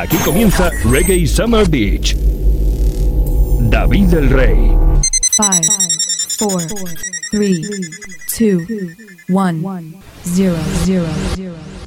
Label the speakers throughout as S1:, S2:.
S1: Aquí comienza Reggae Summer Beach. David del Rey.
S2: 5, 4, 3, 2, 1, 0, 0, 0.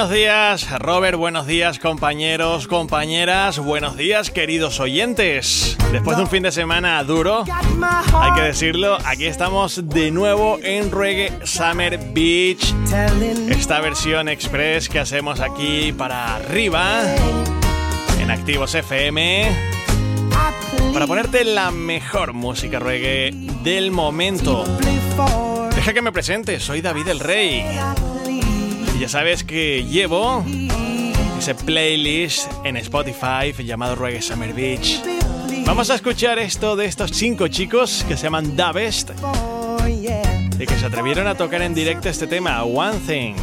S3: Buenos días, Robert, buenos días, compañeros, compañeras, buenos días, queridos oyentes. Después de un fin de semana duro,
S4: hay que
S3: decirlo, aquí estamos de nuevo en Reggae Summer Beach. Esta versión express que hacemos aquí para arriba, en Activos FM,
S4: para ponerte
S3: la mejor música reggae del momento. Deja que me presente, soy David el Rey ya sabes que llevo ese playlist en Spotify llamado Reggae Summer Beach.
S4: Vamos
S3: a escuchar esto de estos cinco chicos que se llaman Da Best y que se atrevieron a tocar en directo este tema, One Thing.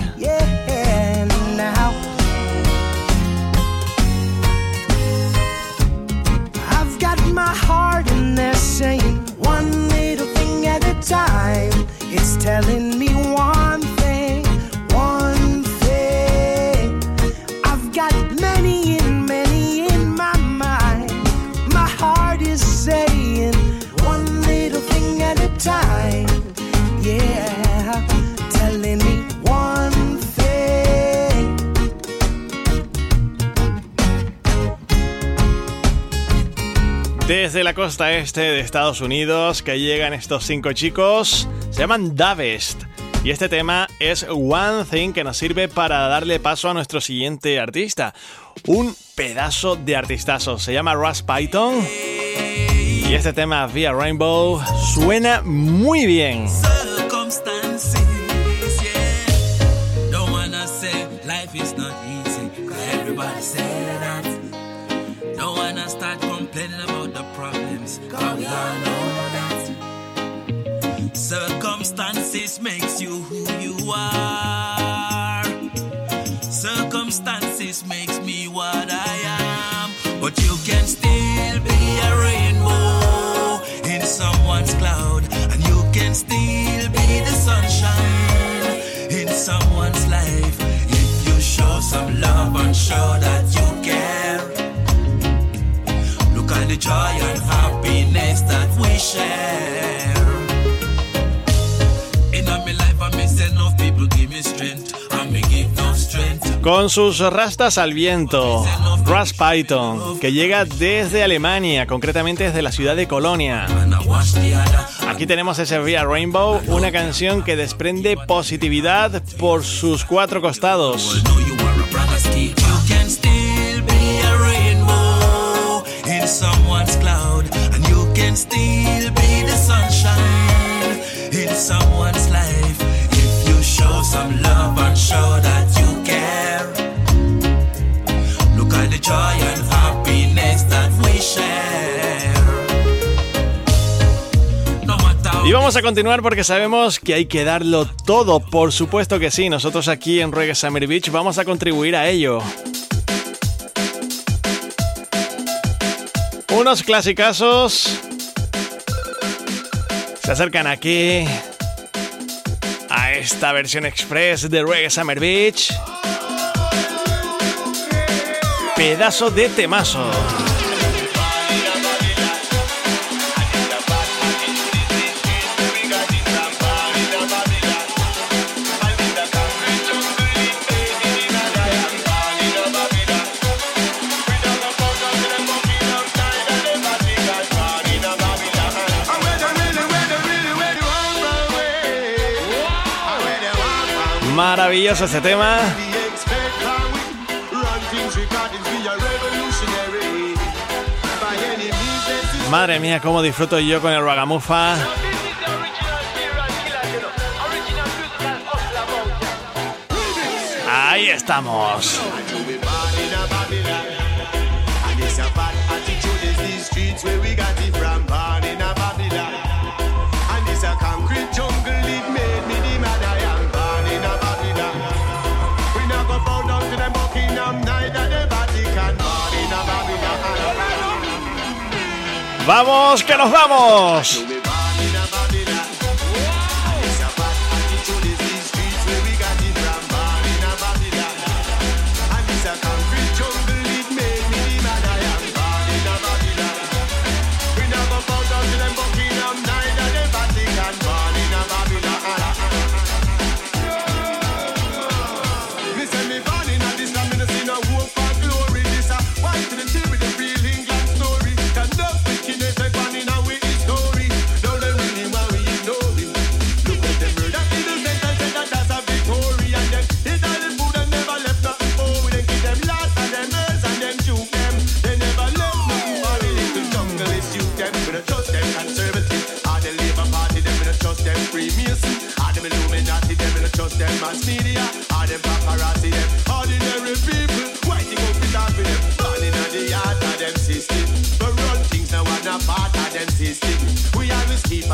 S4: My heart in there saying one little thing at a time. It's telling
S3: Desde la costa este de Estados Unidos que llegan estos cinco chicos, se llaman Davest. Y este tema es One Thing que nos sirve para darle paso a nuestro siguiente artista. Un pedazo de artistazo. Se llama Russ Python.
S5: Y
S3: este tema Via Rainbow suena muy bien.
S5: Circumstances makes you who you are. Circumstances makes me what I am. But you can still be a rainbow in someone's cloud,
S3: Con sus rastas al viento, Russ Python, que llega desde Alemania, concretamente desde la ciudad de Colonia.
S5: Aquí
S3: tenemos ese Via Rainbow, una canción que desprende positividad por sus cuatro costados.
S5: Y vamos a
S3: continuar porque sabemos que hay que darlo todo, por supuesto que sí, nosotros aquí en Reggae Summer Beach vamos a contribuir a ello. Unos clasicazos se acercan aquí a esta versión express de Reggae Summer Beach. Pedazo de temazo. Maravilloso este tema. Madre mía, cómo disfruto yo con el ragamufa. Ahí estamos. Vamos, que nos vamos.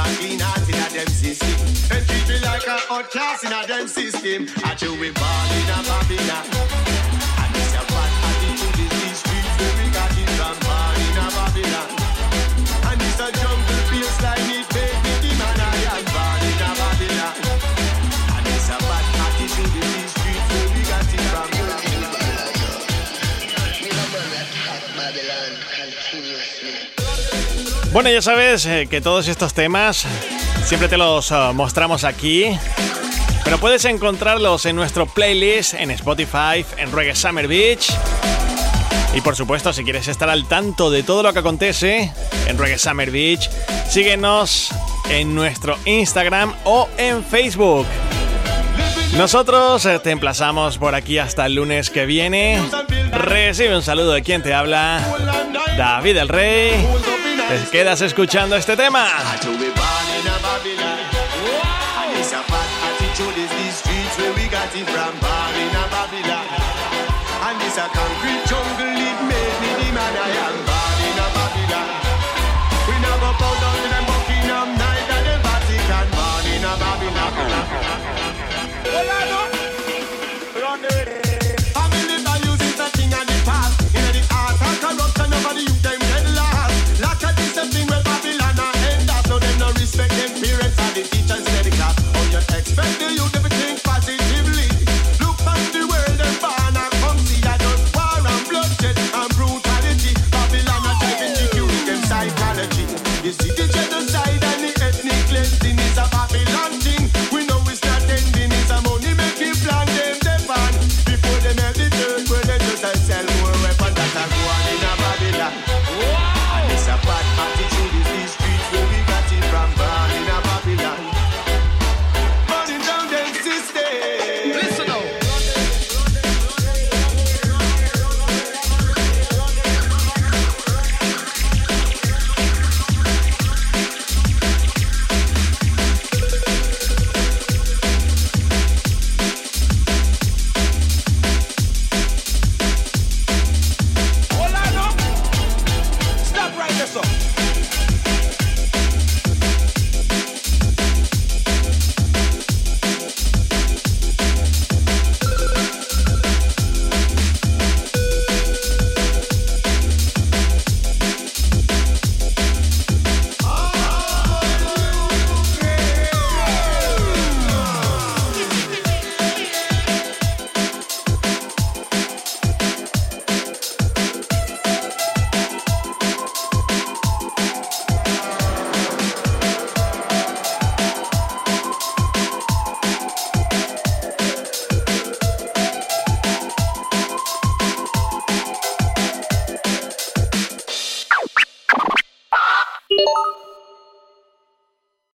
S6: and clean heart in a dem system. And treat me like a outcast in a dem system. I chew with ball in a Babylon.
S3: Bueno, ya sabes eh, que todos estos temas siempre te los ah, mostramos aquí. Pero puedes encontrarlos en nuestro playlist en Spotify, en Reggae Summer Beach. Y por supuesto, si quieres estar al tanto de todo lo que acontece en Reggae Summer Beach, síguenos en nuestro Instagram o en Facebook. Nosotros eh, te emplazamos por aquí hasta el lunes que viene. Recibe un saludo de quien te habla, David el Rey.
S6: Te
S3: quedas escuchando este tema.